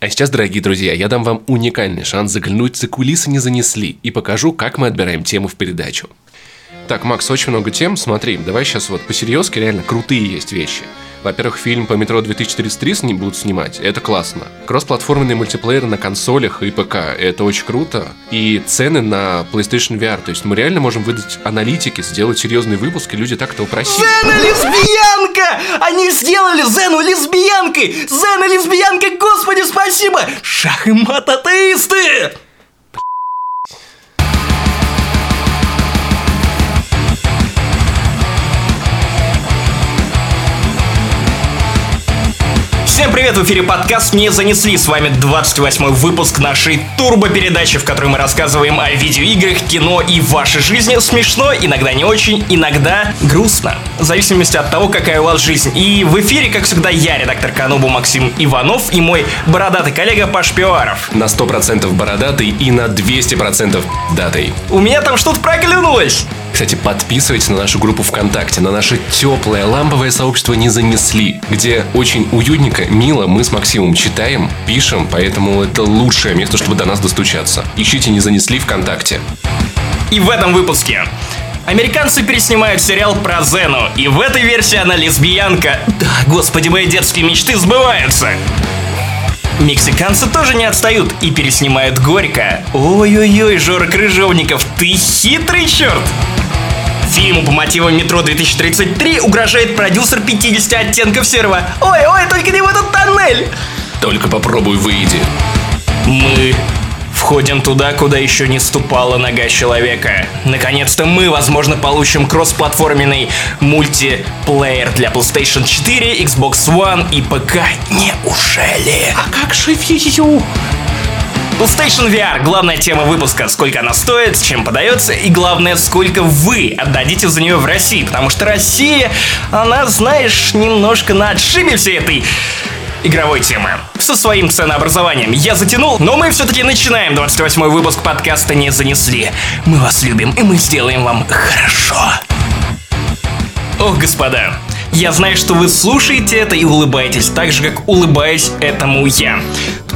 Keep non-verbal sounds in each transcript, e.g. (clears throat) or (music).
А сейчас, дорогие друзья, я дам вам уникальный шанс заглянуть за кулисы не занесли и покажу, как мы отбираем тему в передачу. Так, Макс, очень много тем, смотри, давай сейчас вот по-серьезки, реально крутые есть вещи. Во-первых, фильм по метро 2033 с ним будут снимать. Это классно. Кроссплатформенный мультиплеер на консолях и ПК. Это очень круто. И цены на PlayStation VR. То есть мы реально можем выдать аналитики, сделать серьезный выпуск, и люди так этого просили. Зена лесбиянка! Они сделали Зену лесбиянкой! Зена лесбиянка, господи, спасибо! Шах и мат атеисты! Всем привет, в эфире подкаст «Не занесли». С вами 28 выпуск нашей турбо-передачи, в которой мы рассказываем о видеоиграх, кино и вашей жизни. Смешно, иногда не очень, иногда грустно. В зависимости от того, какая у вас жизнь. И в эфире, как всегда, я, редактор Канобу Максим Иванов и мой бородатый коллега Паш Пиуаров. На 100% бородатый и на 200% датый. У меня там что-то проклюнулось. Кстати, подписывайтесь на нашу группу ВКонтакте, на наше теплое ламповое сообщество «Не занесли», где очень уютненько, мило мы с Максимом читаем, пишем, поэтому это лучшее место, чтобы до нас достучаться. Ищите «Не занесли» ВКонтакте. И в этом выпуске Американцы переснимают сериал про Зену, и в этой версии она лесбиянка. Да, господи, мои детские мечты сбываются. Мексиканцы тоже не отстают и переснимают Горько. Ой-ой-ой, Жора Крыжовников, ты хитрый черт! Фильму по мотивам «Метро 2033» угрожает продюсер 50 оттенков серого. Ой-ой, только не в этот тоннель! Только попробуй выйди. Мы входим туда, куда еще не ступала нога человека. Наконец-то мы, возможно, получим кроссплатформенный мультиплеер для PlayStation 4, Xbox One и ПК. Неужели? А как же Wii PlayStation VR – главная тема выпуска. Сколько она стоит, чем подается и, главное, сколько вы отдадите за нее в России. Потому что Россия, она, знаешь, немножко на отшибе всей этой игровой темы. Со своим ценообразованием я затянул, но мы все-таки начинаем 28 выпуск подкаста «Не занесли». Мы вас любим, и мы сделаем вам хорошо. Ох, господа, я знаю, что вы слушаете это и улыбаетесь, так же, как улыбаюсь этому я.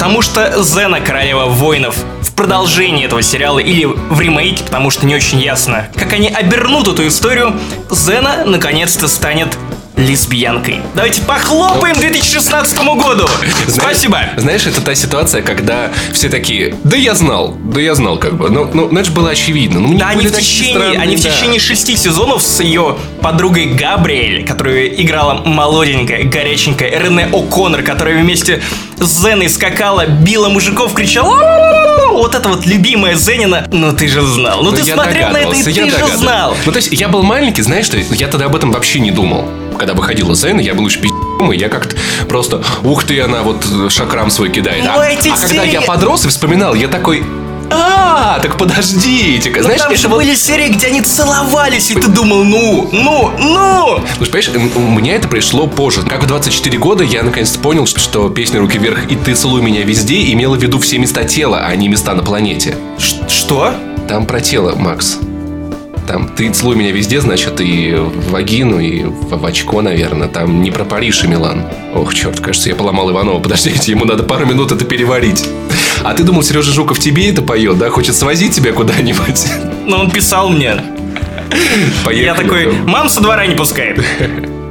Потому что Зена, королева воинов, в продолжении этого сериала или в ремейке, потому что не очень ясно, как они обернут эту историю, Зена наконец-то станет лесбиянкой. Давайте похлопаем 2016 году. Спасибо. Знаешь, это та ситуация, когда все такие, да я знал, да я знал как бы. Ну, ну это же было очевидно. Ну, да, они в, течение, странные, они да. в течение шести сезонов с ее подругой Габриэль, которую играла молоденькая, горяченькая Рене О'Коннор, которая вместе с Зеной скакала, била мужиков, кричала вот это вот любимая Зенина, ну ты же знал. Ну, ну ты смотрел на это и ты же знал. Ну то есть я был маленький, знаешь что, я тогда об этом вообще не думал когда выходила Зена, я был еще и я как-то просто, ух ты, она вот шакрам свой кидает. А, а когда я подрос и вспоминал, я такой, а, так подождите. Ну, Знаешь, там же вот... были серии, где они целовались, и ты думал, ну, ну, ну. Ну, понимаешь, у меня это пришло позже. Как в 24 года я наконец-то понял, что песня «Руки вверх» и «Ты целуй меня везде» имела в виду все места тела, а не места на планете. Ш что? Там про тело, Макс. Там ты целуй меня везде, значит, и в вагину, и в, в очко, наверное. Там не про Париж и Милан. Ох, черт, кажется, я поломал Иванова. Подождите, ему надо пару минут это переварить. А ты думал, Сережа Жуков тебе это поет, да? Хочет свозить тебя куда-нибудь? Ну, он писал мне. Поехали. Я такой, мам со двора не пускает.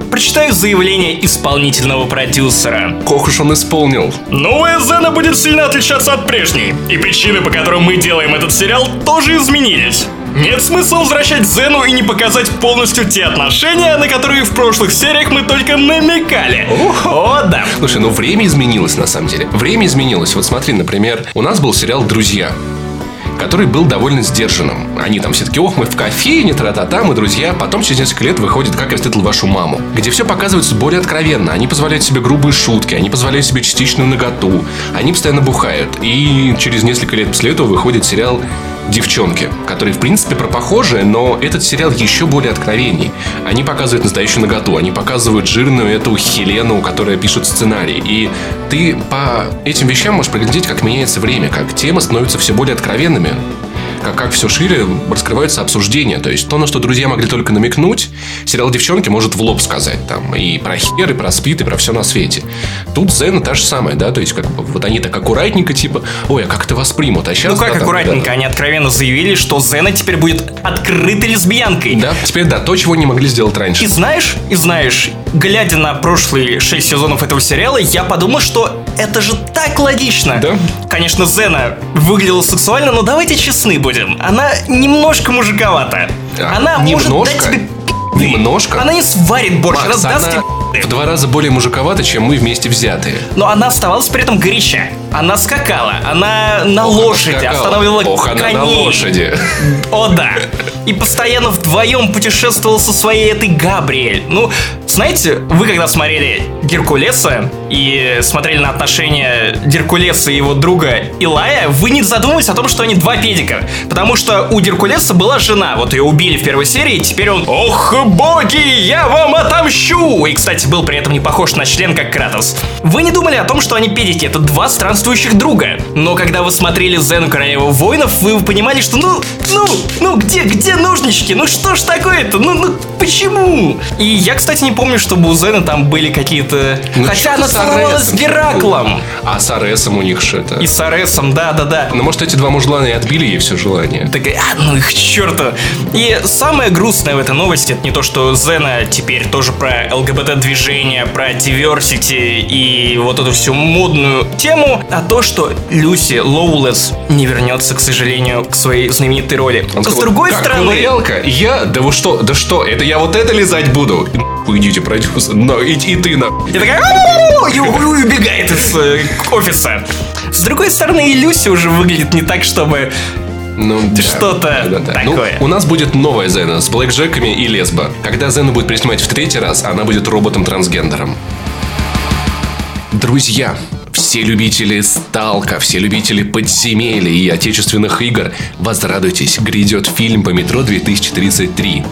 Прочитаю заявление исполнительного продюсера. Ох уж он исполнил. Новая Зена будет сильно отличаться от прежней. И причины, по которым мы делаем этот сериал, тоже изменились. Нет смысла возвращать Зену и не показать полностью те отношения, на которые в прошлых сериях мы только намекали. О, да. Слушай, ну время изменилось на самом деле. Время изменилось. Вот смотри, например, у нас был сериал «Друзья» который был довольно сдержанным. Они там все таки ох, мы в кофейне, тра-та-та, мы друзья. Потом через несколько лет выходит «Как я встретил вашу маму», где все показывается более откровенно. Они позволяют себе грубые шутки, они позволяют себе частичную наготу, они постоянно бухают. И через несколько лет после этого выходит сериал девчонки, которые, в принципе, про похожие, но этот сериал еще более откровений. Они показывают настоящую наготу, они показывают жирную эту Хелену, которая пишет сценарий. И ты по этим вещам можешь проглядеть, как меняется время, как темы становятся все более откровенными. Как, как все шире раскрываются обсуждения. То есть то, на что друзья могли только намекнуть, сериал «Девчонки» может в лоб сказать. Там и про хер, и про спид, и про все на свете. Тут Зена та же самая, да, то есть как бы вот они так аккуратненько, типа, ой, а как это воспримут? А сейчас, ну как да, там, аккуратненько, да, они откровенно заявили, что Зена теперь будет открытой лесбиянкой. да, теперь да, то, чего не могли сделать раньше. И знаешь, и знаешь, глядя на прошлые шесть сезонов этого сериала, я подумал, что это же так логично. Да. Конечно, Зена выглядела сексуально, но давайте честны будем. Она немножко мужиковата. А, Она может немножко? дать тебе. Немножко? Она не сварит борщ, Макс, она даст тебе она в два раза более мужиковата, чем мы вместе взятые. но она оставалась при этом горяча. Она скакала, она на Ох, она лошади скакала. останавливала Ох, она коней. на лошади. О да. И постоянно вдвоем путешествовал со своей этой Габриэль. Ну, знаете, вы когда смотрели Геркулеса и смотрели на отношения Геркулеса и его друга Илая, вы не задумывались о том, что они два педика. Потому что у Геркулеса была жена, вот ее убили в первой серии, и теперь он «Ох, боги, я вам отомщу!» И, кстати, был при этом не похож на член, как Кратос. Вы не думали о том, что они педики, это два странствующих друга. Но когда вы смотрели Зену Королеву Воинов, вы понимали, что ну, ну, ну, где, где ножнички? Ну что ж такое-то? Ну, ну, почему? И я, кстати, не помню, чтобы у Зены там были какие-то... Ну, Хотя она ты с целовалась с Аресом? Гераклом. А с Аресом у них что-то. И с Аресом, да-да-да. Ну, может, эти два мужлана и отбили ей все желание. Такая, а, ну их к черту. И самое грустное в этой новости, это не то, что Зена теперь тоже про ЛГБТ-движение, про diversity и вот эту всю модную тему, а то, что Люси Лоулес не вернется, к сожалению, к своей знаменитой роли. Он С сказал, другой «Как, стороны... ковырялка? Я? Да вы что? Да что? Это я вот это лизать буду? Нахуй Идите, продюсер. Но и, и ты на. И такая и убегает из э, офиса. С другой стороны, и уже выглядит не так, чтобы Ну, да. что-то такое. Ну, у нас будет новая Зена с блэкджеками и лесбо. Когда Зена будет приснимать в третий раз, она будет роботом-трансгендером. Друзья, все любители сталка, все любители подземелий и отечественных игр, возрадуйтесь, грядет фильм по метро 2033.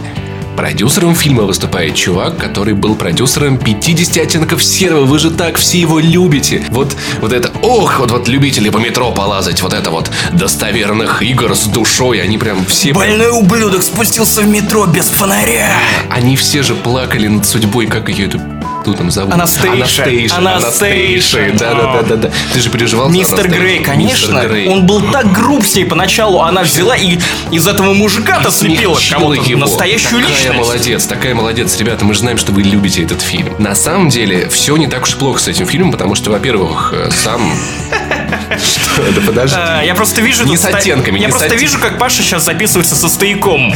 Продюсером фильма выступает чувак, который был продюсером 50 оттенков серого. Вы же так все его любите. Вот, вот это, ох, вот, вот любители по метро полазать, вот это вот достоверных игр с душой, они прям все... Больной ублюдок спустился в метро без фонаря. Они все же плакали над судьбой, как ее эту кто там зовут? Анастейша. Анастейша. Анастейша. Анастейша. Да, да, да, да, да. Ты же переживал Мистер. Грей, конечно, он был так груб с ней поначалу, она взяла и из этого мужика-то слепила кого-то настоящую такая личность. молодец, такая молодец. Ребята, мы же знаем, что вы любите этот фильм. На самом деле, все не так уж плохо с этим фильмом, потому что, во-первых, э, сам... (laughs) Что это, подожди. А, Я просто вижу... Не с оттенками, Я просто вижу, как Паша сейчас записывается со стояком.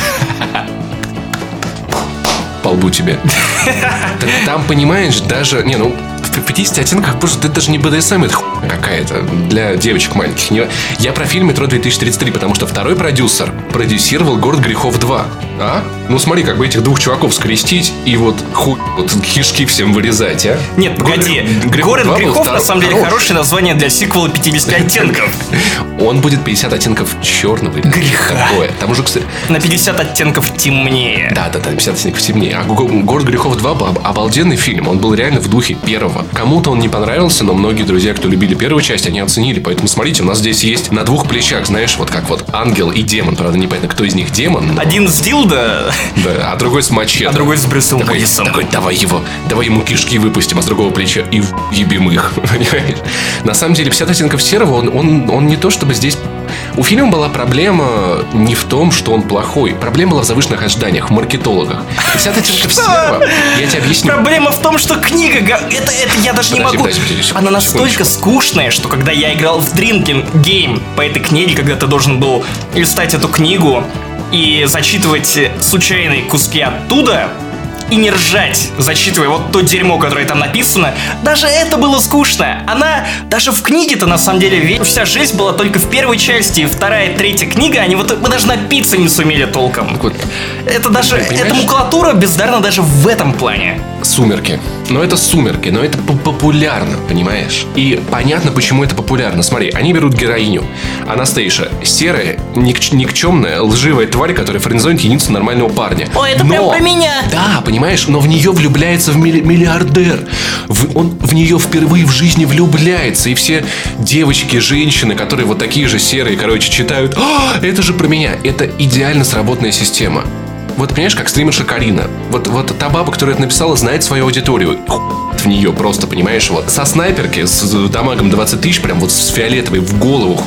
По лбу тебе. (laughs) Там, понимаешь, даже... Не, ну, в 50 оттенках, боже, это даже не БДСМ, это какая-то для девочек маленьких. Не- Я про фильм «Метро 2033», потому что второй продюсер продюсировал «Город грехов 2». А? Ну смотри, как бы этих двух чуваков скрестить и вот хуй, вот кишки всем вырезать, а? Нет, погоди. Грехов Город 2 был грехов на самом деле хорош. хорошее название для сиквела 50 оттенков. (laughs) Он будет 50 оттенков черного или Греха. такое. Там уже, кстати, На 50 оттенков темнее. Да, да, да, 50 оттенков темнее. А «Го- «Город грехов 2» был об- обалденный фильм. Он был реально в духе первого. Кому-то он не понравился, но многие друзья, кто любили первую часть, они оценили. Поэтому смотрите, у нас здесь есть на двух плечах, знаешь, вот как вот ангел и демон. Правда, непонятно, кто из них демон. но- Один с дилда, да, а другой с мачете. а другой с Брюсом Такой, такой, давай его, давай ему кишки выпустим, а с другого плеча и ебим их. (laughs) Понимаешь? На самом деле, 50 оттенков серого, он, он, он не то чтобы здесь... У фильма была проблема не в том, что он плохой. Проблема была в завышенных ожиданиях, в маркетологах. 50 оттенков серого, я тебе объясню. Проблема в том, что книга... га- Это, это я даже не Подожди, могу... подожди, подожди, Она настолько секундочку. скучная, что когда я играл в Drinking Game по этой книге, когда ты должен был листать эту книгу и зачитывать э, случайные куски оттуда, и не ржать, зачитывая вот то дерьмо, которое там написано, даже это было скучно. Она, даже в книге-то, на самом деле, вся жизнь была только в первой части, и вторая, третья книга, они вот мы даже напиться не сумели толком. Вот, Это даже, эта макулатура бездарна даже в этом плане. Сумерки. Но это сумерки, но это популярно, понимаешь? И понятно, почему это популярно. Смотри, они берут героиню. Анастейша серая, ник- никчемная, лживая тварь, которая френдзонит единицу нормального парня. О, это но, прям про меня! Да, понимаешь, но в нее влюбляется в миллиардер. В, он в нее впервые в жизни влюбляется. И все девочки, женщины, которые вот такие же серые, короче, читают, «А, это же про меня. Это идеально сработанная система. Вот понимаешь, как стримерша Карина. Вот, вот та баба, которая это написала, знает свою аудиторию. В нее просто, понимаешь, вот со снайперки, с дамагом 20 тысяч, прям вот с фиолетовой в голову.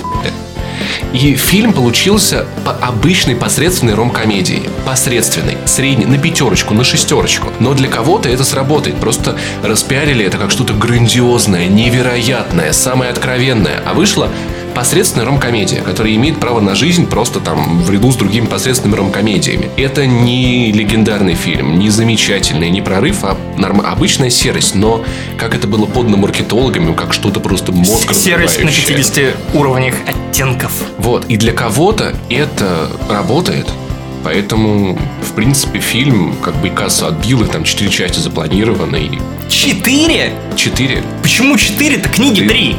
И фильм получился по обычной посредственной ром-комедии. Посредственной, средней, на пятерочку, на шестерочку. Но для кого-то это сработает. Просто распиарили это как что-то грандиозное, невероятное, самое откровенное. А вышло посредственная ромкомедия, которая имеет право на жизнь просто там в ряду с другими посредственными ромкомедиями. Это не легендарный фильм, не замечательный, не прорыв, а норм... обычная серость. Но как это было подано маркетологами, как что-то просто мозг Серость на 50 уровнях оттенков. Вот. И для кого-то это работает. Поэтому, в принципе, фильм как бы кассу отбил, и там четыре части запланированы. Четыре? Четыре. Почему четыре-то? Книги три.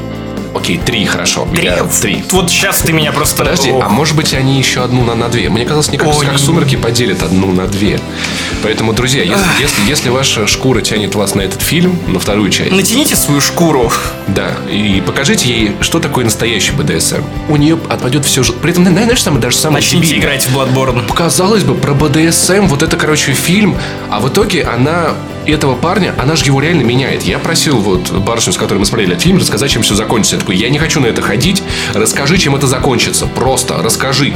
Окей, три, хорошо. Три. Я, три. Вот сейчас ты меня просто... Подожди, Ох. а может быть они еще одну на, на две? Мне казалось, мне кажется, Ой. как «Сумерки» поделят одну на две. Поэтому, друзья, если, если, если ваша шкура тянет вас на этот фильм, на вторую часть... Натяните свою шкуру. Да, и покажите ей, что такое настоящий БДСМ. У нее отпадет все... При этом, знаешь, самое, даже самое Начните дебильное. играть в Bloodborne. Казалось бы, про БДСМ, вот это, короче, фильм, а в итоге она этого парня, она же его реально меняет. Я просил вот барышню, с которой мы смотрели этот фильм, рассказать, чем все закончится. Я такой, я не хочу на это ходить, расскажи, чем это закончится. Просто расскажи.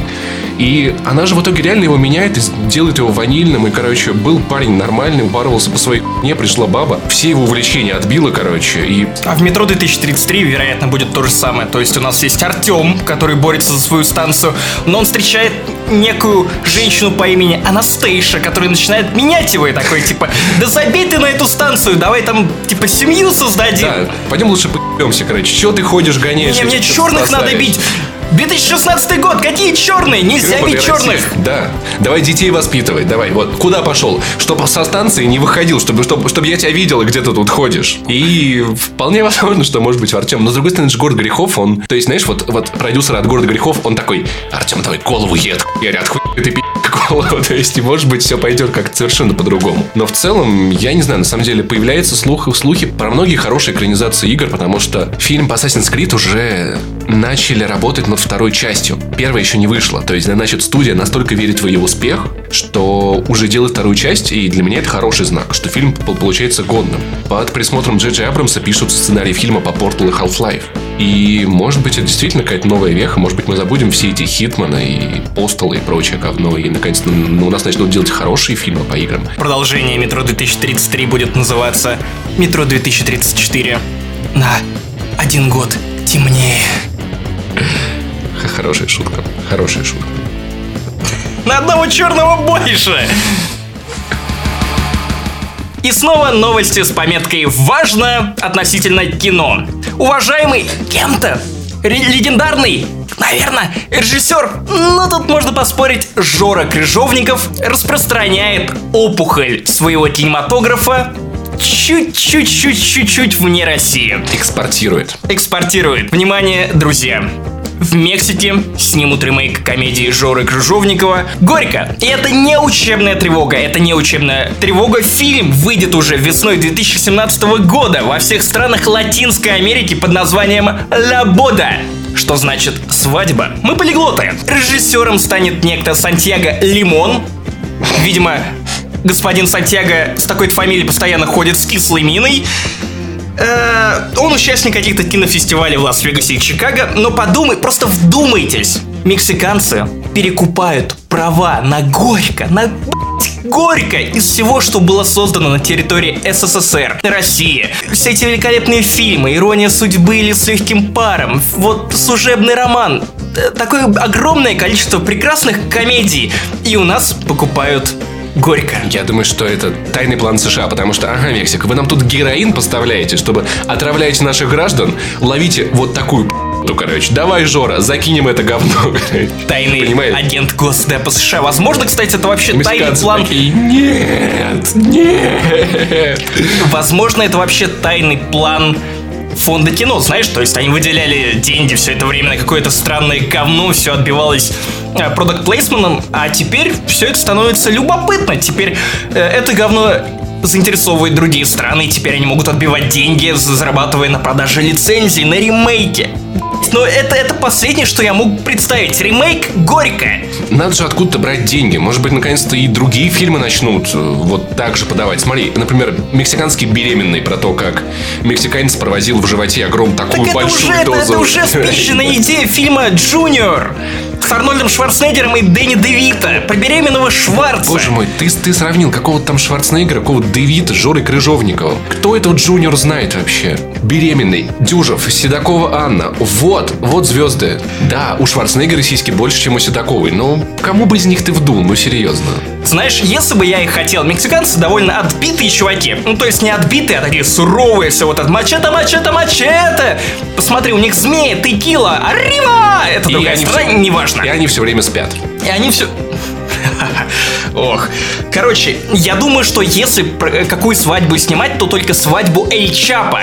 И она же в итоге реально его меняет и делает его ванильным. И, короче, был парень нормальный, упарывался по своей не пришла баба, все его увлечения отбила, короче, и... А в метро 2033, вероятно, будет то же самое. То есть у нас есть Артем, который борется за свою станцию, но он встречает некую женщину по имени Анастейша, которая начинает менять его и такой, типа, да забей ты на эту станцию, давай там, типа, семью создадим. Да, пойдем лучше поебемся, короче. Чего ты ходишь, гоняешь? Не, мне черных надо бить. 2016 год, какие черные? Нельзя бить черных. Да. Давай детей воспитывать. Давай, вот. Куда пошел? Чтобы со станции не выходил, чтобы, чтобы, чтобы я тебя видел, где ты тут ходишь. И вполне возможно, что может быть Артем. Но с другой стороны, это же город грехов, он... То есть, знаешь, вот, вот продюсер от города грехов, он такой, Артем, давай голову ед, я хуй ты пи*** голову. (laughs) То есть, может быть, все пойдет как совершенно по-другому. Но в целом, я не знаю, на самом деле, появляются слухи, слухи про многие хорошие экранизации игр, потому что фильм по Assassin's Creed уже начали работать над второй частью. Первая еще не вышла. То есть, значит, студия настолько верит в ее успех, что уже делает вторую часть, и для меня это хороший знак, что фильм получается годным. Под присмотром Джей Джей Абрамса пишут сценарий фильма по Portal и Half-Life. И, может быть, это действительно какая-то новая веха, может быть, мы забудем все эти Хитмана и Посталы и прочее говно, и, наконец-то, ну, у нас начнут делать хорошие фильмы по играм. Продолжение Метро 2033 будет называться Метро 2034 на один год темнее. Хорошая шутка. Хорошая шутка. На одного черного больше! И снова новости с пометкой «Важно» относительно кино. Уважаемый кем-то, легендарный, наверное, режиссер, но тут можно поспорить, Жора Крыжовников распространяет опухоль своего кинематографа чуть-чуть-чуть-чуть вне России. Экспортирует. Экспортирует. Внимание, друзья. В Мексике снимут ремейк комедии Жоры Крыжовникова «Горько». И это не учебная тревога, это не учебная тревога. Фильм выйдет уже весной 2017 года во всех странах Латинской Америки под названием «Ла Бода». Что значит «свадьба»? Мы полиглоты. Режиссером станет некто Сантьяго Лимон. Видимо, господин Сантьяго с такой фамилией постоянно ходит с кислой миной. Э, он участник каких-то кинофестивалей в Лас-Вегасе и Чикаго, но подумай, просто вдумайтесь. Мексиканцы перекупают права на Горько, на Горько из всего, что было создано на территории СССР, России. Все эти великолепные фильмы, «Ирония судьбы» или «С легким паром», вот «Служебный роман», э, такое огромное количество прекрасных комедий. И у нас покупают горько. Я думаю, что это тайный план США, потому что, ага, Мексика, вы нам тут героин поставляете, чтобы отравляете наших граждан, ловите вот такую Ну, короче, давай, Жора, закинем это говно. (laughs) Тайный Понимаешь? агент Госдепа США. Возможно, кстати, это вообще тайный Мексиканцы план... такие, нет, нет. Возможно, это вообще тайный план фонда кино, знаешь, то есть они выделяли деньги все это время на какое-то странное говно, все отбивалось продукт плейсманом, а теперь все это становится любопытно. Теперь э, это говно заинтересовывает другие страны, и теперь они могут отбивать деньги, зарабатывая на продаже лицензий, на ремейке. Но это, это последнее, что я мог представить. Ремейк горько. Надо же откуда-то брать деньги. Может быть, наконец-то и другие фильмы начнут э, вот так же подавать. Смотри, например, «Мексиканский беременный» про то, как мексиканец провозил в животе огром такую Так это большую уже, это, дозу. это уже спиченная (laughs) идея фильма «Джуниор» с Арнольдом Шварценеггером и Дэнни Девито про беременного Шварца. Боже мой, ты, ты сравнил какого-то там Шварценеггера, какого-то Девито, Жоры Крыжовникова. Кто этого Джуниор знает вообще? Беременный, Дюжев, Седокова Анна. Вот, вот звезды. Да, у Шварценеггера сиськи больше, чем у Седоковой, но кому бы из них ты вдул, ну серьезно. Знаешь, если бы я их хотел, мексиканцы довольно отбитые чуваки. Ну, то есть не отбитые, а такие суровые, все вот это мачете, мачете, мачете. Посмотри, у них змеи, текила, арива! Это И другая страна, все- неважно. И они все время спят. И они все... Ох. Короче, я думаю, что если про- какую свадьбу снимать, то только свадьбу Эль Чапа.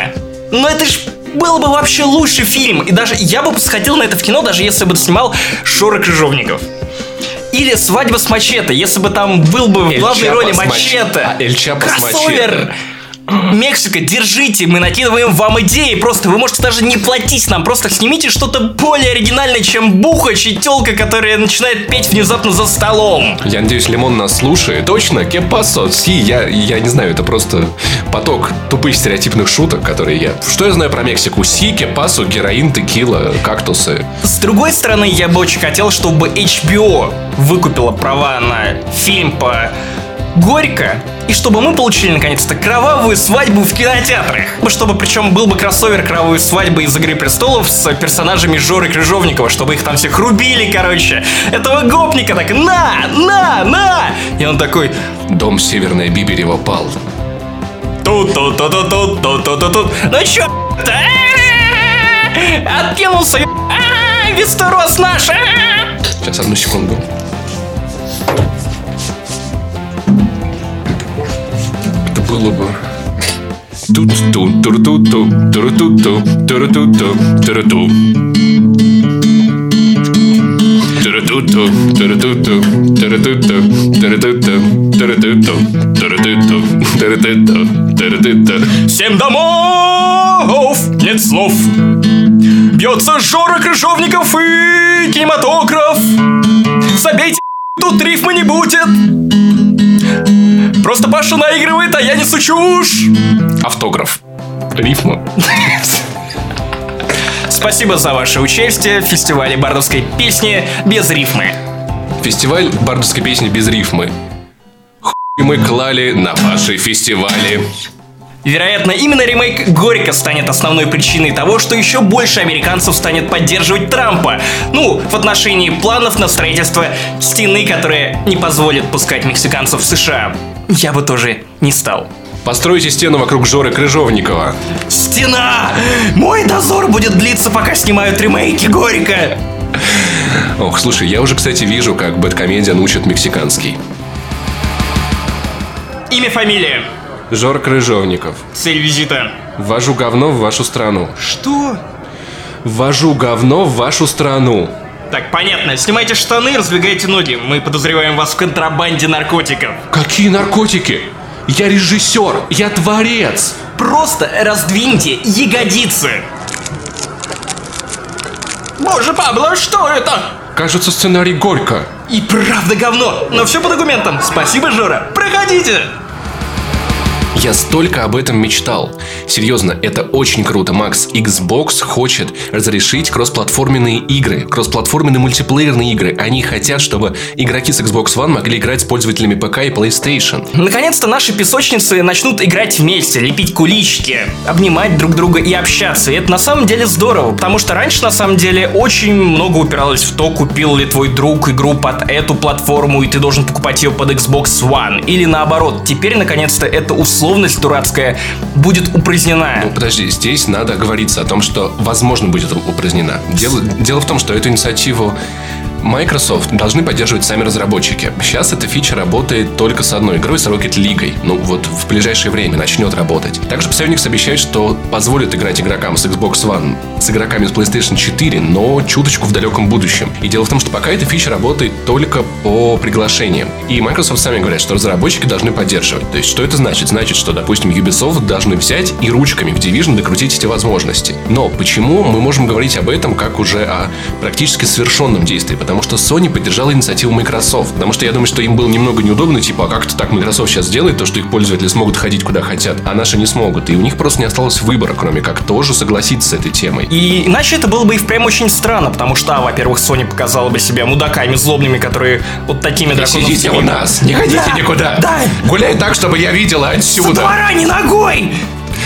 Но это ж был бы вообще лучший фильм. И даже я бы сходил на это в кино, даже если бы снимал Шора Крыжовников. Или «Свадьба с мачете», если бы там был бы в главной роли с мач- мачете. а, Эль Чапо с мачете. Мексика, держите, мы накидываем вам идеи. Просто вы можете даже не платить нам. Просто снимите что-то более оригинальное, чем Бухач и телка, которая начинает петь внезапно за столом. Я надеюсь, Лимон нас слушает. Точно, кепасо, си, я, я не знаю, это просто поток тупых стереотипных шуток, которые я... Что я знаю про Мексику? Си, кепасо, героин, текила, кактусы. С другой стороны, я бы очень хотел, чтобы HBO выкупила права на фильм по горько, и чтобы мы получили наконец-то кровавую свадьбу в кинотеатрах. Ну, чтобы причем был бы кроссовер кровавой свадьбы из «Игры престолов» с персонажами Жоры Крыжовникова, чтобы их там всех рубили, короче. Этого гопника так «На! На! На!» И он такой «Дом Северной Биберева пал». Тут-тут-тут-тут-тут-тут-тут-тут. Ну чё, а? Откинулся, а? Вестерос наш! А? Сейчас, одну секунду. было бы... тут ту тур ту ту тур ту ту тур ту ту тур ту Таратуто, таратуто, таратуто, таратуто, таратуто, таратуто, таратуто, таратуто. Всем домов нет слов. Бьется жора крыжовников и кинематограф. Забейте тут рифма не будет. Просто Паша наигрывает, а я несу чушь. Автограф. Рифма. Спасибо за ваше участие в фестивале бардовской песни без рифмы. Фестиваль бардовской песни без рифмы. Хуй мы клали на ваши фестивали. Вероятно, именно ремейк «Горько» станет основной причиной того, что еще больше американцев станет поддерживать Трампа. Ну, в отношении планов на строительство стены, которая не позволит пускать мексиканцев в США. Я бы тоже не стал. Постройте стену вокруг Жоры Крыжовникова. Стена! Мой дозор будет длиться, пока снимают ремейки «Горько». Ох, слушай, я уже, кстати, вижу, как Бэткомедиан учит мексиканский. Имя, фамилия. Жор Крыжовников. Цель визита. Ввожу говно в вашу страну. Что? Ввожу говно в вашу страну. Так, понятно. Снимайте штаны, раздвигайте ноги. Мы подозреваем вас в контрабанде наркотиков. Какие наркотики? Я режиссер, я творец. Просто раздвиньте ягодицы. Боже, Пабло, что это? Кажется, сценарий горько. И правда говно. Но все по документам. Спасибо, Жора. Проходите. Я столько об этом мечтал. Серьезно, это очень круто, Макс. Xbox хочет разрешить кроссплатформенные игры, кроссплатформенные мультиплеерные игры. Они хотят, чтобы игроки с Xbox One могли играть с пользователями ПК и PlayStation. Наконец-то наши песочницы начнут играть вместе, лепить кулички, обнимать друг друга и общаться. И это на самом деле здорово, потому что раньше на самом деле очень много упиралось в то, купил ли твой друг игру под эту платформу, и ты должен покупать ее под Xbox One. Или наоборот, теперь наконец-то это условие условность дурацкая будет упразднена. Ну, подожди, здесь надо говориться о том, что, возможно, будет упразднена. Дело, дело в том, что эту инициативу Microsoft должны поддерживать сами разработчики. Сейчас эта фича работает только с одной игрой, с Rocket League. Ну вот в ближайшее время начнет работать. Также Psyonix обещает, что позволит играть игрокам с Xbox One, с игроками с PlayStation 4, но чуточку в далеком будущем. И дело в том, что пока эта фича работает только по приглашениям. И Microsoft сами говорят, что разработчики должны поддерживать. То есть что это значит? Значит, что, допустим, Ubisoft должны взять и ручками в Division докрутить эти возможности. Но почему мы можем говорить об этом как уже о практически совершенном действии? Потому что Sony поддержала инициативу Microsoft. Потому что я думаю, что им было немного неудобно, типа, а как это так Microsoft сейчас делает, то, что их пользователи смогут ходить куда хотят, а наши не смогут. И у них просто не осталось выбора, кроме как тоже согласиться с этой темой. И иначе это было бы и впрямь очень странно, потому что, а, во-первых, Sony показала бы себя мудаками злобными, которые вот такими драконами... Сидите у нас, не ходите да, никуда. Да. Гуляй так, чтобы я видела отсюда. Со двора не ногой!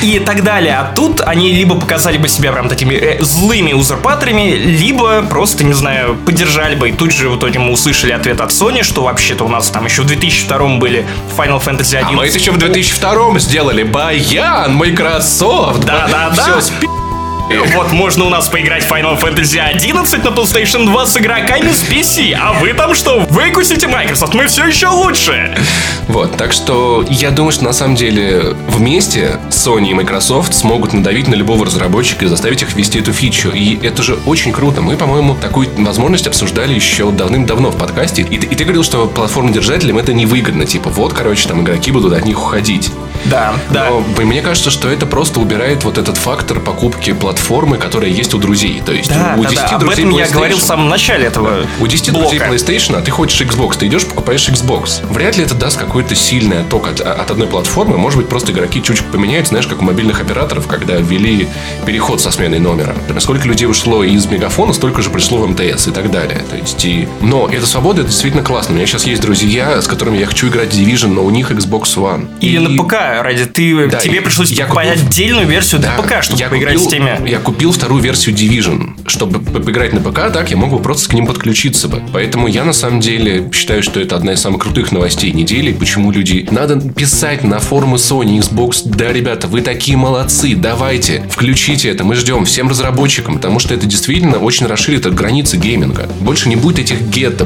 И так далее. А тут они либо показали бы себя прям такими э, злыми узурпаторами, либо просто, не знаю, поддержали бы. И тут же в итоге мы услышали ответ от Sony, что вообще-то у нас там еще в 2002 были Final Fantasy 11. А мы это еще в 2002 сделали. Баян, Microsoft. Да-да-да. Все спи вот можно у нас поиграть в Final Fantasy 11 на PlayStation 2 с игроками с PC. А вы там что? Выкусите Microsoft, мы все еще лучше. Вот, так что я думаю, что на самом деле вместе Sony и Microsoft смогут надавить на любого разработчика и заставить их ввести эту фичу. И это же очень круто. Мы, по-моему, такую возможность обсуждали еще давным-давно в подкасте. И, и ты говорил, что платформодержателям это невыгодно. Типа, вот, короче, там игроки будут от них уходить. Да, да. Но мне кажется, что это просто убирает вот этот фактор покупки платформы, которая есть у друзей. То есть да, у 10 да, да. друзей Об этом я говорил в самом начале этого да. У 10 блока. друзей PlayStation, а ты хочешь Xbox, ты идешь покупаешь Xbox. Вряд ли это даст какой-то сильный отток от, от одной платформы. Может быть, просто игроки чуть-чуть поменяют, знаешь, как у мобильных операторов, когда ввели переход со сменой номера. Сколько людей ушло из Мегафона, столько же пришло в МТС и так далее. То есть, и... Но эта свобода, это действительно классно. У меня сейчас есть друзья, с которыми я хочу играть в Division, но у них Xbox One. Или и... на ПК ради ты да, тебе пришлось я покупать купил... отдельную версию да, для ПК, чтобы я поиграть купил, с теми. Я купил вторую версию Division. Чтобы поиграть на ПК, так я мог бы просто к ним подключиться бы. Поэтому я на самом деле считаю, что это одна из самых крутых новостей недели. Почему люди... Надо писать на форумы Sony, Xbox. Да, ребята, вы такие молодцы. Давайте, включите это. Мы ждем всем разработчикам, потому что это действительно очень расширит границы гейминга. Больше не будет этих гетто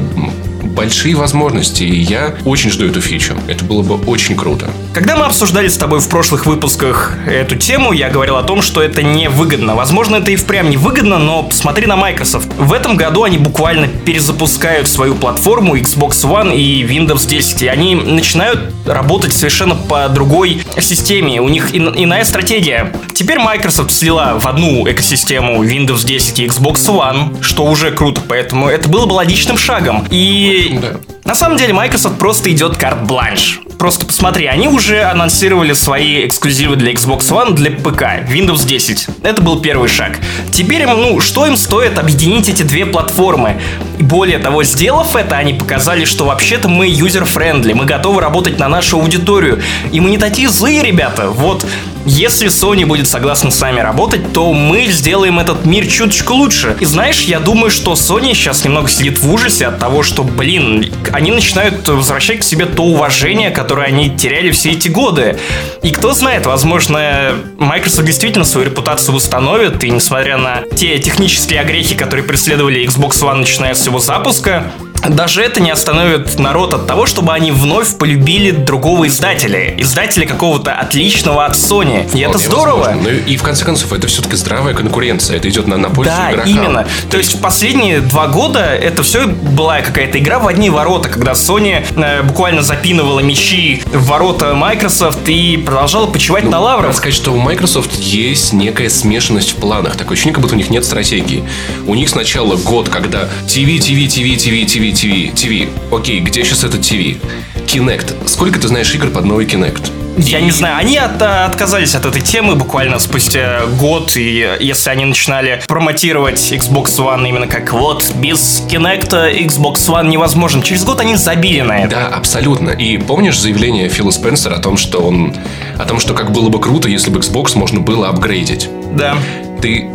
большие возможности, и я очень жду эту фичу. Это было бы очень круто. Когда мы обсуждали с тобой в прошлых выпусках эту тему, я говорил о том, что это невыгодно. Возможно, это и впрямь невыгодно, но посмотри на Microsoft. В этом году они буквально перезапускают свою платформу Xbox One и Windows 10, и они начинают работать совершенно по другой системе. У них иная стратегия. Теперь Microsoft слила в одну экосистему Windows 10 и Xbox One, что уже круто, поэтому это было бы логичным шагом. И да. На самом деле Microsoft просто идет карт-бланш. Просто посмотри, они уже анонсировали свои эксклюзивы для Xbox One для ПК, Windows 10. Это был первый шаг. Теперь ну, что им стоит объединить эти две платформы? И более того, сделав это, они показали, что вообще-то мы user-friendly, мы готовы работать на нашу аудиторию. И мы не такие злые ребята. Вот если Sony будет согласна с нами работать, то мы сделаем этот мир чуточку лучше. И знаешь, я думаю, что Sony сейчас немного сидит в ужасе от того, что, блин, они начинают возвращать к себе то уважение, которое они теряли все эти годы. И кто знает, возможно, Microsoft действительно свою репутацию восстановит, и несмотря на те технические огрехи, которые преследовали Xbox One начиная с его запуска, даже это не остановит народ от того, чтобы они вновь полюбили другого издателя. Издателя какого-то отличного от Sony. И это здорово. Ну и в конце концов, это все-таки здравая конкуренция. Это идет на, на пользу да, игрокам. именно. То, То есть в последние два года это все была какая-то игра в одни ворота, когда Sony э, буквально запинывала мечи в ворота Microsoft и продолжала почивать ну, на лаврах. Надо сказать, что у Microsoft есть некая смешанность в планах. Такое ощущение, как будто у них нет стратегии. У них сначала год, когда TV, TV, TV, TV, TV, TV, TV. Окей, где сейчас этот TV? Kinect. Сколько ты знаешь игр под новый Kinect? Я не знаю, они от, отказались от этой темы буквально спустя год, и если они начинали промотировать Xbox One именно как вот без Kinect Xbox One невозможен, через год они забили на это. Да, абсолютно. И помнишь заявление Фила Спенсера о том, что он, о том, что как было бы круто, если бы Xbox можно было апгрейдить? Да. Ты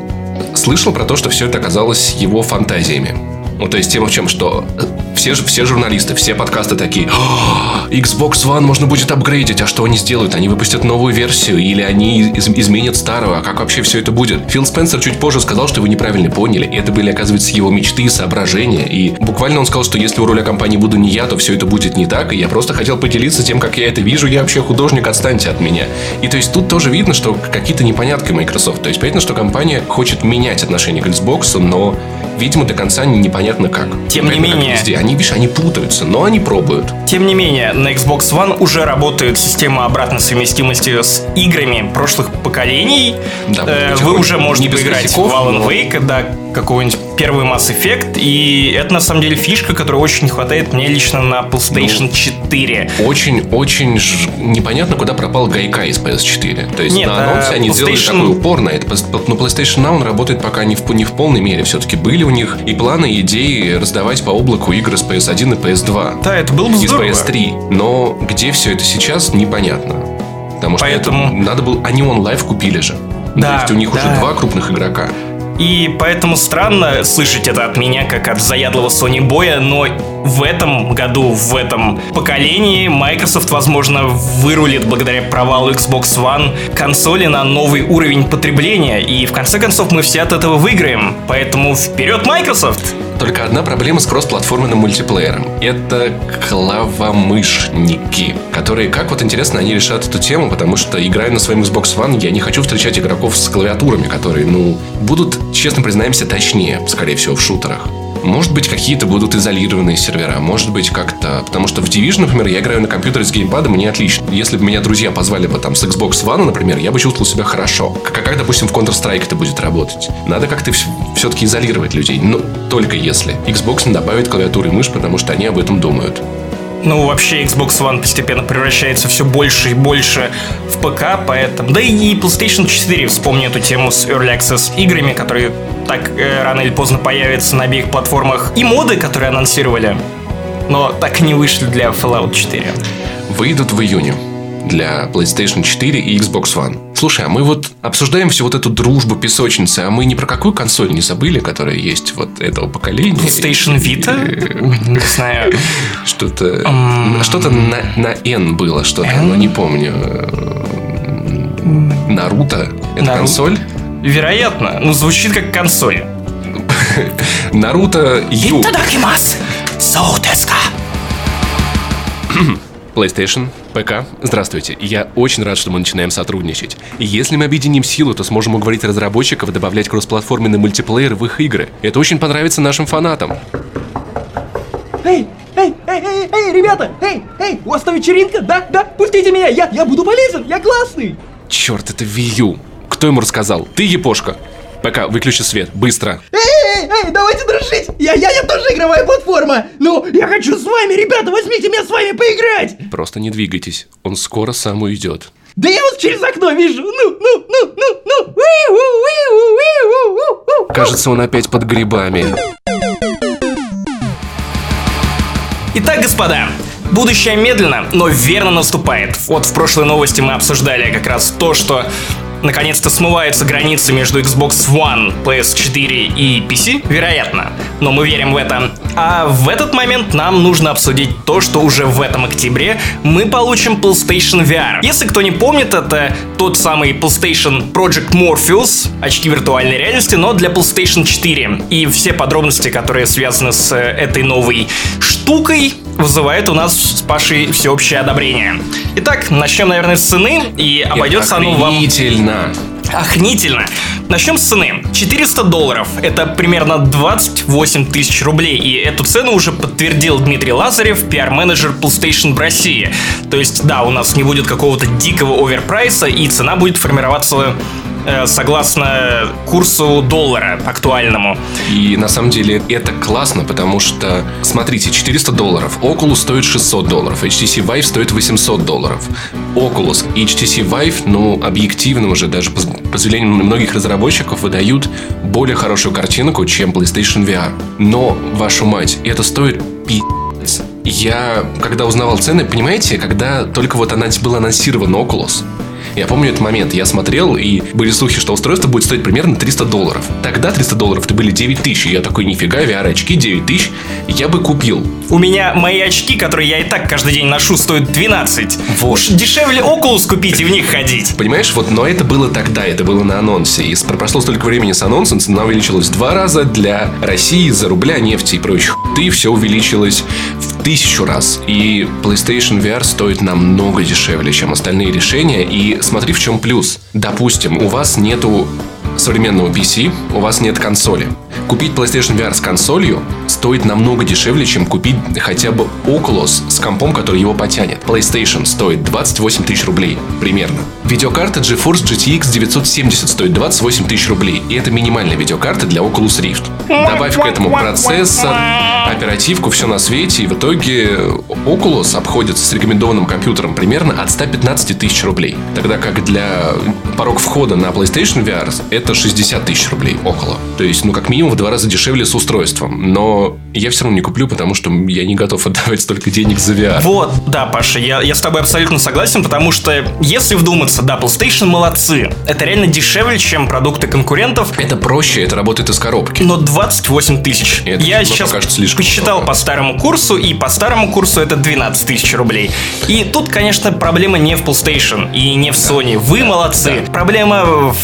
слышал про то, что все это оказалось его фантазиями? Ну, то есть тем, в чем, что все, все журналисты, все подкасты такие, «А, Xbox One можно будет апгрейдить, а что они сделают? Они выпустят новую версию или они из- изменят старую? А как вообще все это будет? Фил Спенсер чуть позже сказал, что вы неправильно поняли. Это были, оказывается, его мечты и соображения. И буквально он сказал, что если у руля компании буду не я, то все это будет не так. И я просто хотел поделиться тем, как я это вижу. Я вообще художник, отстаньте от меня. И то есть тут тоже видно, что какие-то непонятки Microsoft. То есть понятно, что компания хочет менять отношение к Xbox, но видимо, до конца непонятно как. Тем не менее- Везде. Они, видишь, они путаются, но они пробуют. Тем не менее, на Xbox One уже работает система обратной совместимости с играми прошлых поколений. Да, Э, Вы уже можете поиграть в Alan но- Wake, да, какой-нибудь первый Mass Effect. И это на самом деле фишка, которой очень не хватает мне лично на PlayStation Ну, 4. Очень-очень ж- непонятно, куда пропал Гайка из PS4. То есть Нет, на анонсе а они сделали PlayStation- такой упор на это. Но PlayStation Now он работает пока не в, не в полной мере. Все-таки были у них и планы, и идеи раздавать по облаку игры с PS1 и PS2. Да, это было бы и с здорово. PS3. Но где все это сейчас, непонятно. Потому что Поэтому- это надо было... Они онлайв купили же. Ну, Да, То есть у них уже да. два крупных игрока. И поэтому странно слышать это от меня, как от заядлого Sony боя, но в этом году, в этом поколении Microsoft, возможно, вырулит благодаря провалу Xbox One консоли на новый уровень потребления, и в конце концов мы все от этого выиграем. Поэтому вперед, Microsoft! Только одна проблема с кроссплатформенным мультиплеером. Это клавомышники, которые, как вот интересно, они решат эту тему, потому что, играя на своем Xbox One, я не хочу встречать игроков с клавиатурами, которые, ну, будут, честно признаемся, точнее, скорее всего, в шутерах. Может быть, какие-то будут изолированные сервера, может быть, как-то... Потому что в Division, например, я играю на компьютере с геймпадом, мне отлично. Если бы меня друзья позвали бы там с Xbox One, например, я бы чувствовал себя хорошо. Как, как допустим, в Counter-Strike это будет работать. Надо как-то все-таки изолировать людей. Но только если. Xbox не добавит клавиатуру и мышь, потому что они об этом думают. Ну, вообще, Xbox One постепенно превращается все больше и больше в ПК, поэтому... Да и PlayStation 4, вспомни эту тему с Early Access играми, которые так э, рано или поздно появятся на обеих платформах. И моды, которые анонсировали, но так и не вышли для Fallout 4. Выйдут в июне для PlayStation 4 и Xbox One. Слушай, а мы вот обсуждаем всю вот эту дружбу песочницы, а мы ни про какую консоль не забыли, которая есть вот этого поколения? PlayStation Vita? (laughs) Не знаю. Что-то М. что-то на, N было, что-то, но не помню. Наруто? Это консоль? Вероятно. Ну, звучит как консоль. (laughs) Наруто Ю. Соутеска! (clears throat) PlayStation, ПК, здравствуйте. Я очень рад, что мы начинаем сотрудничать. И если мы объединим силу, то сможем уговорить разработчиков добавлять кроссплатформенный мультиплеер в их игры. Это очень понравится нашим фанатам. Эй, эй, эй, эй, эй, ребята, эй, эй, у вас там вечеринка? Да, да, пустите меня, я, я буду полезен, я классный. Черт, это U. Кто ему рассказал? Ты, Епошка. ПК, выключи свет, быстро. Эй, эй, эй, давайте дружить. Я, я, я тоже игровая платформа. Ну, я хочу с вами, ребята, возьмите меня с вами поиграть. Просто не двигайтесь, он скоро сам уйдет. Да я вас через окно вижу. Ну, ну, ну, ну, ну. Кажется, он опять под грибами. Итак, господа, будущее медленно, но верно наступает. Вот в прошлой новости мы обсуждали как раз то, что наконец-то смываются границы между Xbox One, PS4 и PC, вероятно. Но мы верим в это. А в этот момент нам нужно обсудить то, что уже в этом октябре мы получим PlayStation VR. Если кто не помнит, это тот самый PlayStation Project Morpheus, очки виртуальной реальности, но для PlayStation 4. И все подробности, которые связаны с э, этой новой штукой, вызывают у нас с Пашей всеобщее одобрение. Итак, начнем, наверное, с цены, и обойдется оно вам Охренительно. охренительно. Начнем с цены. 400 долларов. Это примерно 28 тысяч рублей. И эту цену уже подтвердил Дмитрий Лазарев, пиар-менеджер PlayStation в России. То есть, да, у нас не будет какого-то дикого оверпрайса, и цена будет формироваться согласно курсу доллара актуальному. И на самом деле это классно, потому что, смотрите, 400 долларов, Oculus стоит 600 долларов, HTC Vive стоит 800 долларов. Oculus и HTC Vive, ну, объективно уже даже по, по заявлению многих разработчиков выдают более хорошую картинку, чем PlayStation VR. Но, вашу мать, это стоит пи***ц. Я, когда узнавал цены, понимаете, когда только вот анонс- был анонсирован Oculus, Я помню этот момент. Я смотрел, и были слухи, что устройство будет стоить примерно 300 долларов. Тогда 300 долларов это были 9 тысяч. Я такой, нифига, VR-очки 9 тысяч. Я бы купил. У меня мои очки, которые я и так каждый день ношу, стоят 12. Вот. Уж дешевле Oculus купить и в них ходить. Понимаешь, вот, но это было тогда, это было на анонсе. И прошло столько времени с анонсом, цена увеличилась в два раза для России из-за рубля, нефти и прочих. Ты все увеличилось в тысячу раз. И PlayStation VR стоит намного дешевле, чем остальные решения. И смотри, в чем плюс. Допустим, у вас нету современного PC, у вас нет консоли. Купить PlayStation VR с консолью стоит намного дешевле, чем купить хотя бы Oculus с компом, который его потянет. PlayStation стоит 28 тысяч рублей, примерно. Видеокарта GeForce GTX 970 стоит 28 тысяч рублей, и это минимальная видеокарта для Oculus Rift. Добавь к этому процессор, оперативку, все на свете, и в итоге Oculus обходится с рекомендованным компьютером примерно от 115 тысяч рублей. Тогда как для порог входа на PlayStation VR это 60 тысяч рублей около. То есть, ну, как минимум в два раза дешевле с устройством. Но я все равно не куплю, потому что я не готов отдавать столько денег за VR. Вот, да, Паша, я, я с тобой абсолютно согласен, потому что, если вдуматься, да, PlayStation молодцы. Это реально дешевле, чем продукты конкурентов. Это проще, это работает из коробки. Но 28 тысяч. Это я сейчас слишком посчитал много. по старому курсу, и по старому курсу это 12 тысяч рублей. И тут, конечно, проблема не в PlayStation и не в Sony. Вы молодцы. Проблема в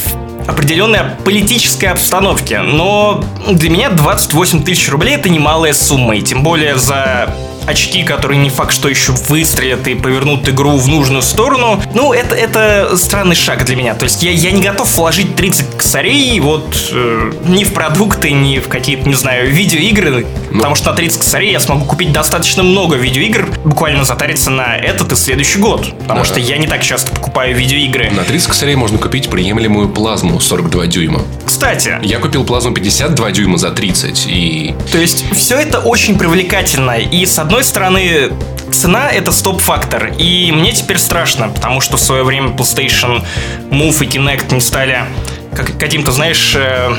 определенной политической обстановке. Но для меня 28 тысяч рублей это немалая сумма. И тем более за очки, которые не факт, что еще выстрелят и повернут игру в нужную сторону. Ну, это, это странный шаг для меня. То есть я, я не готов вложить 30 косарей вот э, ни в продукты, ни в какие-то, не знаю, видеоигры. Потому что на 30 косарей я смогу купить достаточно много видеоигр, буквально затариться на этот и следующий год. Потому Да. что я не так часто покупаю видеоигры. На 30 косарей можно купить приемлемую плазму 42 дюйма. Кстати, Я купил плазму 52 дюйма за 30, и То есть все это очень привлекательно. И с одной стороны, цена это стоп-фактор. И мне теперь страшно, потому что в свое время PlayStation Move и Kinect не стали как, каким-то, знаешь, э,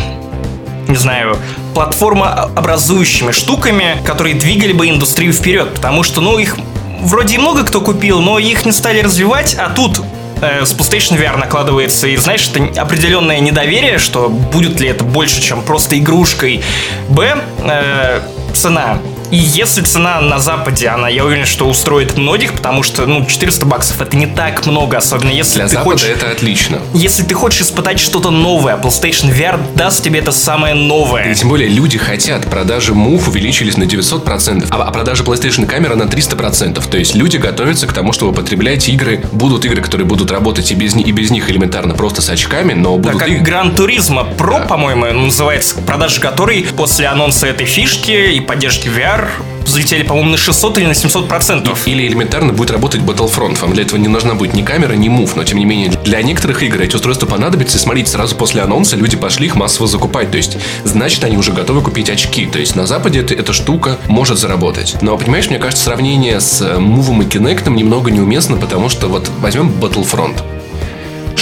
не знаю, платформообразующими штуками, которые двигали бы индустрию вперед. Потому что, ну, их вроде и много кто купил, но их не стали развивать, а тут э, с PlayStation VR накладывается, и знаешь, это определенное недоверие, что будет ли это больше, чем просто игрушкой. Б, э, цена. И если цена на Западе, она, я уверен, что устроит многих, потому что, ну, 400 баксов это не так много, особенно если для ты Запада хочешь... это отлично. Если ты хочешь испытать что-то новое, PlayStation VR даст тебе это самое новое. И тем более люди хотят. Продажи Move увеличились на 900%, а а продажи PlayStation камера на 300%. То есть люди готовятся к тому, чтобы потреблять игры. Будут игры, которые будут работать и без, и без них элементарно просто с очками, но будут как игры- Гран Туризма Pro, Да. по-моему, называется, продажи которой после анонса этой фишки и поддержки VR взлетели, по-моему, на 600 или на 700 процентов. Или элементарно будет работать Battlefront. Вам для этого не нужна будет ни камера, ни мув. Но, тем не менее, для некоторых игр эти устройства понадобятся. И смотрите, сразу после анонса люди пошли их массово закупать. То есть, значит, они уже готовы купить очки. То есть, на Западе это- эта штука может заработать. Но, понимаешь, мне кажется, сравнение с э, мувом и кинектом немного неуместно, потому что вот возьмем Battlefront.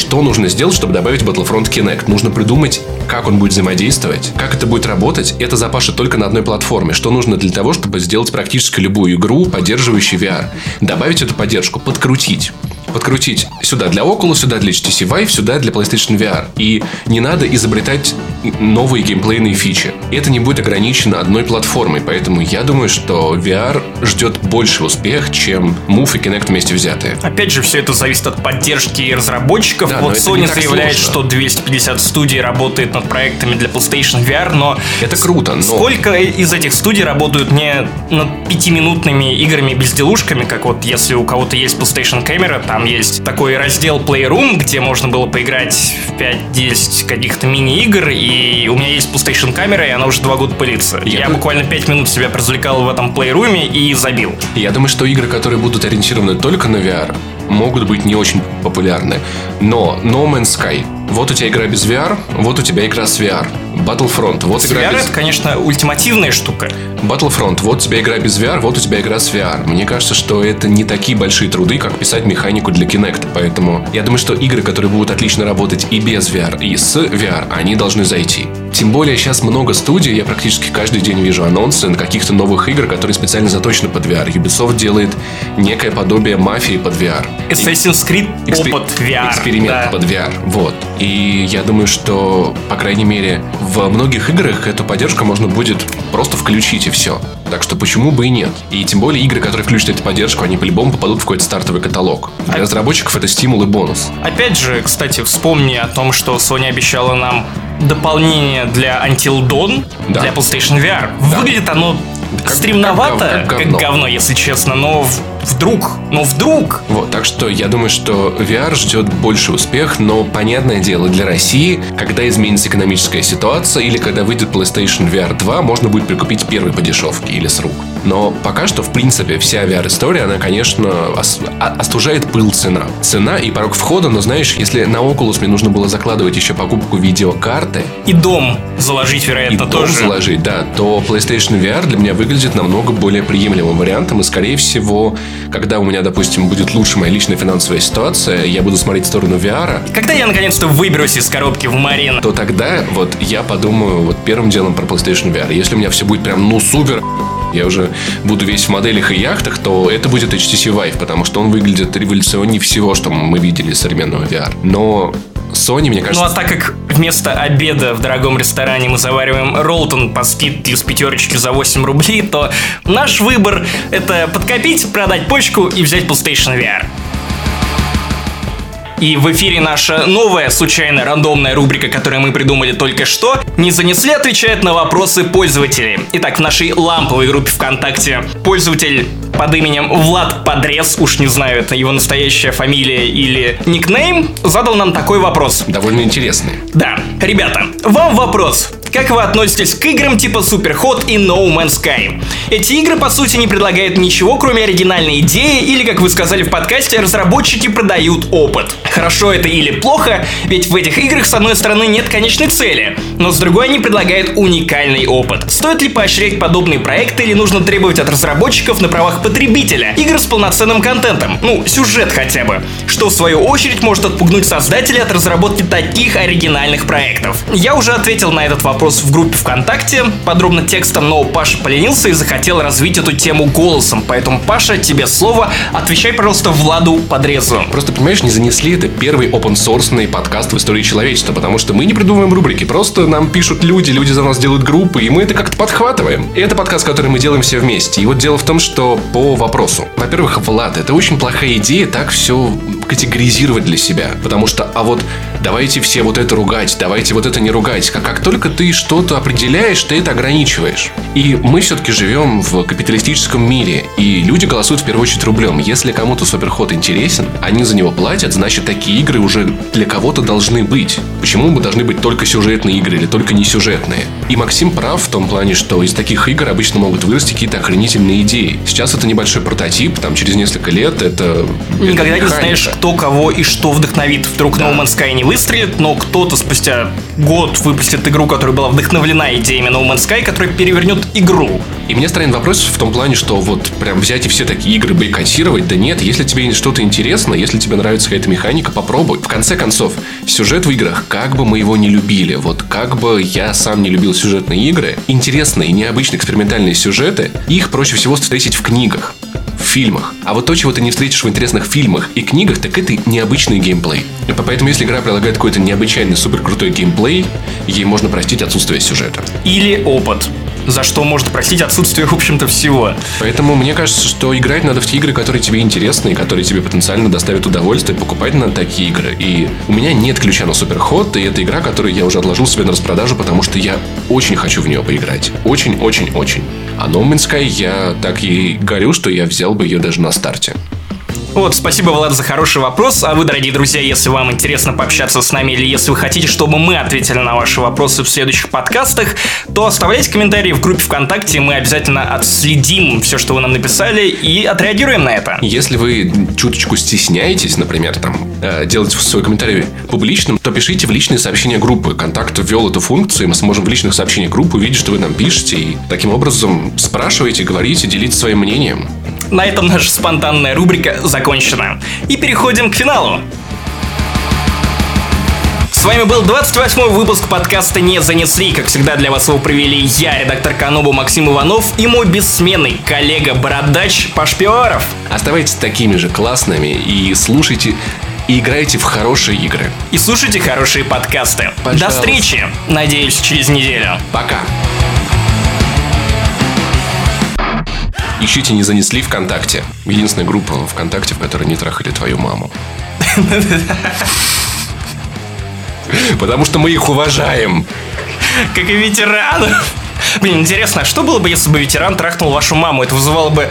Что нужно сделать, чтобы добавить Battlefront Kinect? Нужно придумать, как он будет взаимодействовать, как это будет работать. Это запашет только на одной платформе. Что нужно для того, чтобы сделать практически любую игру, поддерживающую VR? Добавить эту поддержку, подкрутить. Подкрутить сюда для Oculus, сюда для HTC Vive, сюда для PlayStation VR. И не надо изобретать новые геймплейные фичи. Это не будет ограничено одной платформой, поэтому я думаю, что VR ждет больше успех, чем Move и Kinect вместе взятые. Опять же, все это зависит от поддержки разработчиков. Да, вот Sony заявляет, сложно. что 250 студий работает над проектами для PlayStation VR, но Это круто, но... Сколько из этих студий работают не над пятиминутными играми-безделушками, как вот если у кого-то есть PlayStation камера, там есть такой раздел Playroom, где можно было поиграть в 5-10 каких-то мини-игр, и у меня есть PlayStation камера, и она уже два года пылится. Я Я, буквально 5 минут себя развлекал в этом Playroom и забил. Я думаю, что игры, которые будут ориентированы только на VR, могут быть не очень популярны. Но No Man's Sky. Вот у тебя игра без VR, вот у тебя игра с VR. Battlefront. Вот игра VR без... это, конечно, ультимативная штука. Battlefront. Вот у тебя игра без VR, вот у тебя игра с VR. Мне кажется, что это не такие большие труды, как писать механику для Kinect. Поэтому я думаю, что игры, которые будут отлично работать и без VR, и с VR, они должны зайти. Тем более сейчас много студий, я практически каждый день вижу анонсы на каких-то новых игр, которые специально заточены под VR. Ubisoft делает некое подобие мафии под VR. Assassin's Creed Экспе- опыт VR. Эксперимент да. под VR. Вот. И я думаю, что, по крайней мере, в многих играх эту поддержку можно будет просто включить и все. Так что почему бы и нет? И тем более игры, которые включат эту поддержку, они по-любому попадут в какой-то стартовый каталог. Для А- разработчиков это стимул и бонус. Опять же, кстати, вспомни о том, что Sony обещала нам дополнение для Until Dawn Да. для PlayStation VR. Да. Выглядит оно Как- стремновато, как как, говно. говно, если честно, но вдруг, но вдруг Вот, так что я думаю, что VR ждет больший успех, но понятное дело, для России, когда изменится экономическая ситуация или когда выйдет PlayStation VR 2, можно будет прикупить первый по дешевке или с рук. Но пока что, в принципе, вся VR-история, она, конечно, а- остужает пыл цена. Цена и порог входа, но знаешь, если на Oculus мне нужно было закладывать еще покупку видеокарты, и дом заложить, и вероятно, дом тоже. заложить, да, то PlayStation VR для меня выглядит намного более приемлемым вариантом. И, скорее всего, когда у меня, допустим, будет лучше моя личная финансовая ситуация, я буду смотреть в сторону VR, Когда я наконец-то выберусь из коробки в Марин? то тогда вот я подумаю вот первым делом про PlayStation VR. Если у меня все будет прям, ну, супер, я уже буду весь в моделях и яхтах, то это будет HTC Vive, потому что он выглядит революционнее всего, что мы видели современного VR. Но Sony, мне Ну кажется, а так как вместо обеда в дорогом ресторане мы завариваем роллтон по скидке с пятерочки за 8 рублей, то наш выбор это подкопить, продать почку и взять PlayStation VR. И в эфире наша новая, случайно рандомная рубрика, которую мы придумали только что, не занесли отвечает на вопросы пользователей. Итак, в нашей ламповой группе ВКонтакте пользователь под именем Влад Подрез, уж не знаю, это его настоящая фамилия или никнейм, задал нам такой вопрос. довольно интересный. Да, ребята, вам вопрос. Как вы относитесь к играм типа Superhot и No Man's Sky? Эти игры, по сути, не предлагают ничего, кроме оригинальной идеи, или, как вы сказали в подкасте, разработчики продают опыт. Хорошо это или плохо, ведь в этих играх, с одной стороны, нет конечной цели, но с другой они предлагают уникальный опыт. Стоит ли поощрять подобные проекты, или нужно требовать от разработчиков на правах потребителя игр с полноценным контентом? Ну, сюжет хотя бы. Что, в свою очередь, может отпугнуть создателей от разработки таких оригинальных проектов? Я уже ответил на этот вопрос в группе ВКонтакте, подробно текстом, но Паша поленился и захотел развить эту тему голосом. Поэтому, Паша, тебе слово. Отвечай, пожалуйста, Владу Подрезу. Просто, понимаешь, не занесли это первый open source подкаст в истории человечества, потому что мы не придумываем рубрики, просто нам пишут люди, люди за нас делают группы, и мы это как-то подхватываем. И это подкаст, который мы делаем все вместе. И вот дело в том, что по вопросу. Во-первых, Влад, это очень плохая идея так все категоризировать для себя. Потому что, а вот давайте все вот это ругать, давайте вот это не ругать. Как, как только ты что-то определяешь, ты это ограничиваешь. И мы все-таки живем в капиталистическом мире, и люди голосуют в первую очередь рублем. Если кому-то суперход интересен, они за него платят, значит, такие игры уже для кого-то должны быть. Почему бы должны быть только сюжетные игры или только не сюжетные? И Максим прав в том плане, что из таких игр обычно могут вырасти какие-то охренительные идеи. Сейчас это небольшой прототип, там через несколько лет это... Никогда это не механика. знаешь, кто кого и что вдохновит. Вдруг No Man's Sky не выстрелит, но кто-то спустя год выпустит игру, которая была вдохновлена идеями No Man's Sky, которая перевернет игру. И мне странен вопрос в том плане, что вот прям взять и все такие игры бойкотировать, да нет, если тебе что-то интересно, если тебе нравится какая-то механика, попробуй. В конце концов, сюжет в играх, как бы мы его не любили, вот как бы я сам не любил сюжетные игры, интересные, необычные экспериментальные сюжеты, их проще всего встретить в книгах в фильмах. А вот то, чего ты не встретишь в интересных фильмах и книгах, так это необычный геймплей. И поэтому, если игра предлагает какой-то необычайный, супер крутой геймплей, ей можно простить отсутствие сюжета. Или опыт. За что можно простить отсутствие, в общем-то, всего. Поэтому мне кажется, что играть надо в те игры, которые тебе интересны и которые тебе потенциально доставят удовольствие. Покупать надо такие игры. И у меня нет ключа на Суперход, и это игра, которую я уже отложил себе на распродажу, потому что я очень хочу в нее поиграть. Очень-очень-очень. А No Man's Sky я так и говорю, что я взял бы ее даже на старте. Вот, спасибо, Влад, за хороший вопрос. А вы, дорогие друзья, если вам интересно пообщаться с нами или если вы хотите, чтобы мы ответили на ваши вопросы в следующих подкастах, то оставляйте комментарии в группе ВКонтакте, мы обязательно отследим все, что вы нам написали и отреагируем на это. Если вы чуточку стесняетесь, например, там, э, делать свой комментарий публичным, то пишите в личные сообщения группы. Контакт ввел эту функцию, и мы сможем в личных сообщениях группы увидеть, что вы нам пишете, и таким образом спрашивайте, говорите, делитесь своим мнением. На этом наша спонтанная рубрика закончена. И переходим к финалу. С вами был 28 выпуск подкаста «Не занесли». Как всегда, для вас его провели я, редактор Канобу Максим Иванов и мой бессменный коллега-бородач Паш Пиоров. Оставайтесь такими же классными и слушайте и играйте в хорошие игры. И слушайте хорошие подкасты. Пожалуйста. До встречи, надеюсь, через неделю. Пока. Ищите «Не занесли ВКонтакте». Единственная группа ВКонтакте, в которой не трахали твою маму. Потому что мы их уважаем. Как и ветеранов. Блин, интересно, а что было бы, если бы ветеран трахнул вашу маму? Это вызывало бы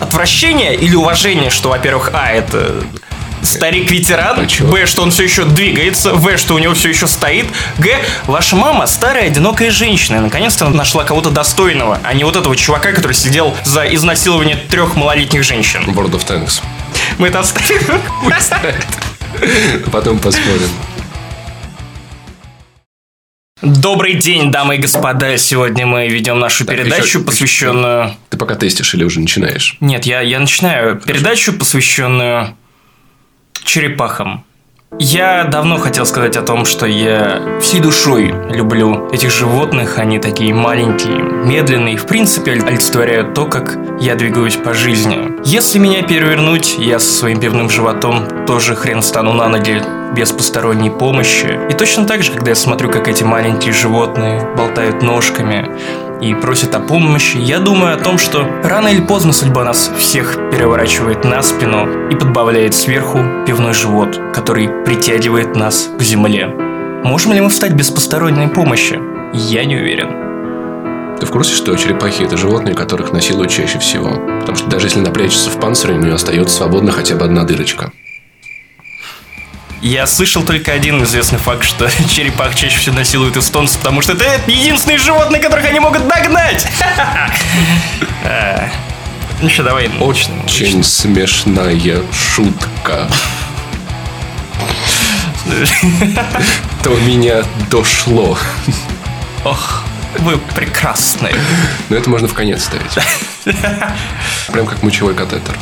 отвращение или уважение, что, во-первых, а, это старик-ветеран, А б, что он все еще двигается, в, что у него все еще стоит, г, ваша мама старая, одинокая женщина, и наконец-то нашла кого-то достойного, а не вот этого чувака, который сидел за изнасилование трех малолетних женщин. World of Tanks. Мы это оставим. (laughs) Потом посмотрим. Добрый день, дамы и господа. Сегодня мы ведем нашу Так, передачу, еще- посвященную... Ты пока тестишь или уже начинаешь? Нет, я, я начинаю передачу, посвященную черепахам. Я давно хотел сказать о том, что я всей душой люблю этих животных. Они такие маленькие, медленные, в принципе, олицетворяют то, как я двигаюсь по жизни. Если меня перевернуть, я со своим пивным животом тоже хрен стану на ноги без посторонней помощи. И точно так же, когда я смотрю, как эти маленькие животные болтают ножками и просят о помощи, я думаю о том, что рано или поздно судьба нас всех переворачивает на спину и подбавляет сверху пивной живот, который притягивает нас к земле. Можем ли мы встать без посторонней помощи? Я не уверен. Ты в курсе, что черепахи это животные, которых насилуют чаще всего? Потому что даже если напрячься в панцире, у нее остается свободна хотя бы одна дырочка. Я слышал только один известный факт, что (laughs) черепах чаще всего насилуют эстонцы, потому что это единственные животные, которых они могут догнать. (laughs) А, Ну что, давай. Очень смешная шутка. (laughs) До меня дошло. Ох, вы прекрасные. Но это можно в конец ставить. Прям как мочевой катетер.